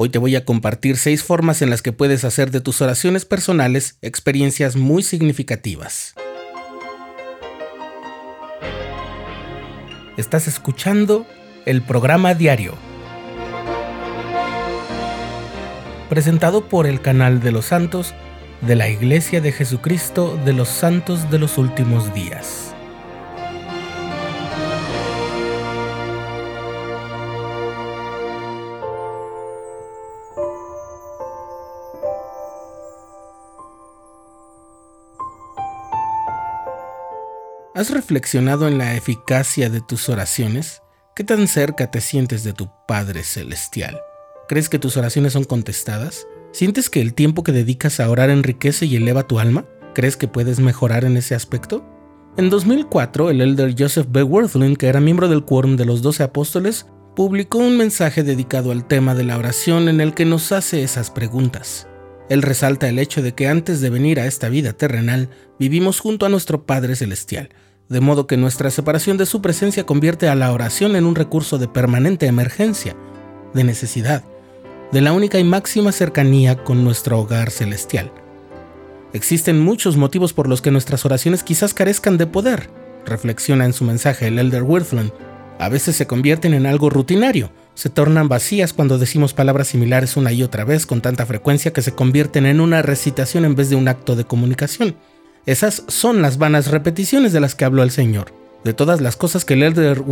Hoy te voy a compartir seis formas en las que puedes hacer de tus oraciones personales experiencias muy significativas. Estás escuchando el programa diario, presentado por el canal de los santos de la Iglesia de Jesucristo de los Santos de los Últimos Días. ¿Has reflexionado en la eficacia de tus oraciones? ¿Qué tan cerca te sientes de tu Padre Celestial? ¿Crees que tus oraciones son contestadas? ¿Sientes que el tiempo que dedicas a orar enriquece y eleva tu alma? ¿Crees que puedes mejorar en ese aspecto? En 2004, el elder Joseph B. Worthling, que era miembro del quórum de los doce apóstoles, publicó un mensaje dedicado al tema de la oración en el que nos hace esas preguntas. Él resalta el hecho de que antes de venir a esta vida terrenal, vivimos junto a nuestro Padre Celestial, de modo que nuestra separación de su presencia convierte a la oración en un recurso de permanente emergencia, de necesidad, de la única y máxima cercanía con nuestro hogar celestial. Existen muchos motivos por los que nuestras oraciones quizás carezcan de poder, reflexiona en su mensaje el Elder Wirthland. A veces se convierten en algo rutinario, se tornan vacías cuando decimos palabras similares una y otra vez con tanta frecuencia que se convierten en una recitación en vez de un acto de comunicación. Esas son las vanas repeticiones de las que habló el Señor. De todas las cosas que el Elder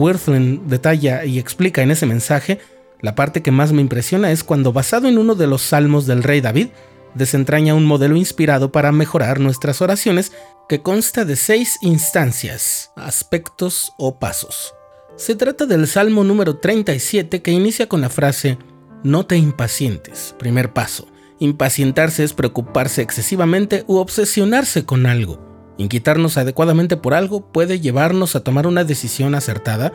detalla y explica en ese mensaje, la parte que más me impresiona es cuando, basado en uno de los salmos del rey David, desentraña un modelo inspirado para mejorar nuestras oraciones que consta de seis instancias, aspectos o pasos. Se trata del Salmo número 37 que inicia con la frase No te impacientes, primer paso. Impacientarse es preocuparse excesivamente u obsesionarse con algo. Inquietarnos adecuadamente por algo puede llevarnos a tomar una decisión acertada,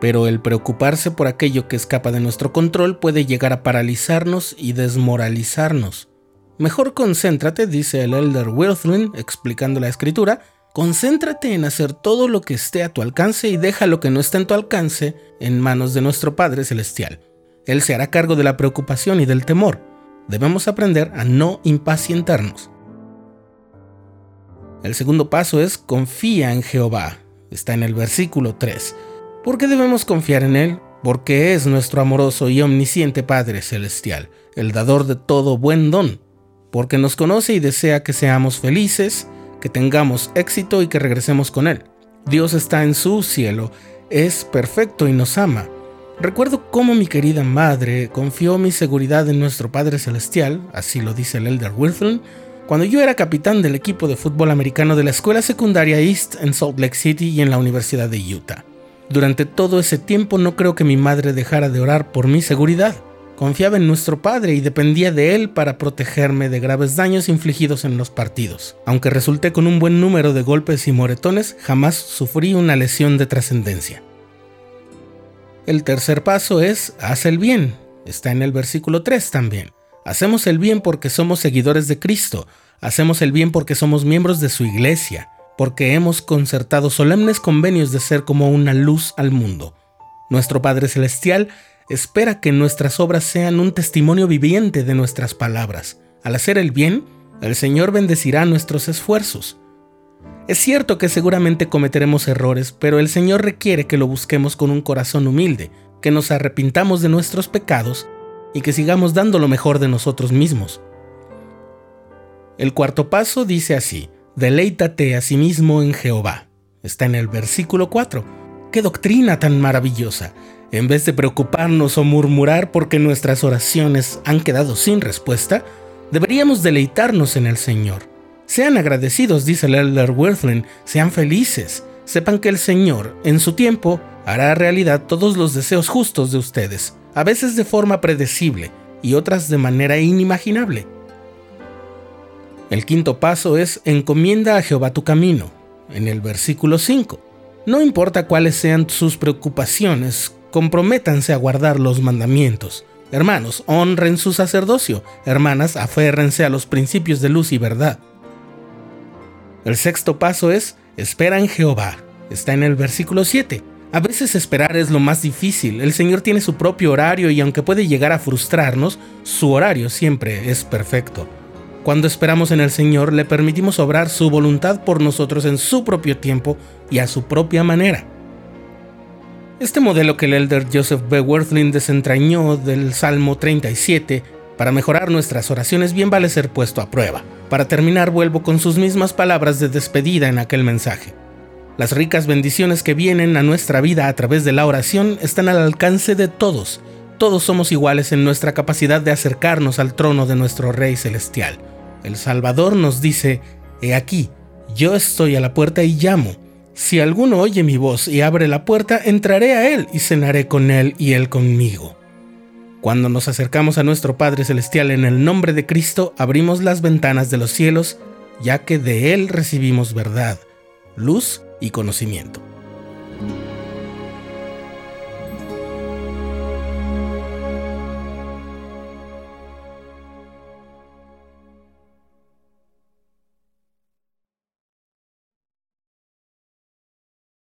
pero el preocuparse por aquello que escapa de nuestro control puede llegar a paralizarnos y desmoralizarnos. Mejor concéntrate, dice el Elder Wilthlin, explicando la escritura, concéntrate en hacer todo lo que esté a tu alcance y deja lo que no está en tu alcance en manos de nuestro Padre Celestial. Él se hará cargo de la preocupación y del temor debemos aprender a no impacientarnos. El segundo paso es confía en Jehová. Está en el versículo 3. ¿Por qué debemos confiar en Él? Porque es nuestro amoroso y omnisciente Padre Celestial, el dador de todo buen don. Porque nos conoce y desea que seamos felices, que tengamos éxito y que regresemos con Él. Dios está en su cielo, es perfecto y nos ama. Recuerdo cómo mi querida madre confió mi seguridad en nuestro Padre Celestial, así lo dice el Elder Wilson, cuando yo era capitán del equipo de fútbol americano de la escuela secundaria East en Salt Lake City y en la Universidad de Utah. Durante todo ese tiempo no creo que mi madre dejara de orar por mi seguridad. Confiaba en nuestro Padre y dependía de Él para protegerme de graves daños infligidos en los partidos. Aunque resulté con un buen número de golpes y moretones, jamás sufrí una lesión de trascendencia. El tercer paso es haz el bien. Está en el versículo 3 también. Hacemos el bien porque somos seguidores de Cristo. Hacemos el bien porque somos miembros de su iglesia, porque hemos concertado solemnes convenios de ser como una luz al mundo. Nuestro Padre Celestial espera que nuestras obras sean un testimonio viviente de nuestras palabras. Al hacer el bien, el Señor bendecirá nuestros esfuerzos. Es cierto que seguramente cometeremos errores, pero el Señor requiere que lo busquemos con un corazón humilde, que nos arrepintamos de nuestros pecados y que sigamos dando lo mejor de nosotros mismos. El cuarto paso dice así, deleítate a sí mismo en Jehová. Está en el versículo 4. ¡Qué doctrina tan maravillosa! En vez de preocuparnos o murmurar porque nuestras oraciones han quedado sin respuesta, deberíamos deleitarnos en el Señor. Sean agradecidos, dice el Elder sean felices. Sepan que el Señor, en su tiempo, hará realidad todos los deseos justos de ustedes, a veces de forma predecible y otras de manera inimaginable. El quinto paso es encomienda a Jehová tu camino, en el versículo 5. No importa cuáles sean sus preocupaciones, comprométanse a guardar los mandamientos. Hermanos, honren su sacerdocio. Hermanas, aférrense a los principios de luz y verdad. El sexto paso es, espera en Jehová. Está en el versículo 7. A veces esperar es lo más difícil. El Señor tiene su propio horario y aunque puede llegar a frustrarnos, su horario siempre es perfecto. Cuando esperamos en el Señor, le permitimos obrar su voluntad por nosotros en su propio tiempo y a su propia manera. Este modelo que el elder Joseph B. Worthling desentrañó del Salmo 37 para mejorar nuestras oraciones bien vale ser puesto a prueba. Para terminar, vuelvo con sus mismas palabras de despedida en aquel mensaje. Las ricas bendiciones que vienen a nuestra vida a través de la oración están al alcance de todos. Todos somos iguales en nuestra capacidad de acercarnos al trono de nuestro Rey Celestial. El Salvador nos dice, He aquí, yo estoy a la puerta y llamo. Si alguno oye mi voz y abre la puerta, entraré a él y cenaré con él y él conmigo. Cuando nos acercamos a nuestro Padre Celestial en el nombre de Cristo, abrimos las ventanas de los cielos, ya que de Él recibimos verdad, luz y conocimiento.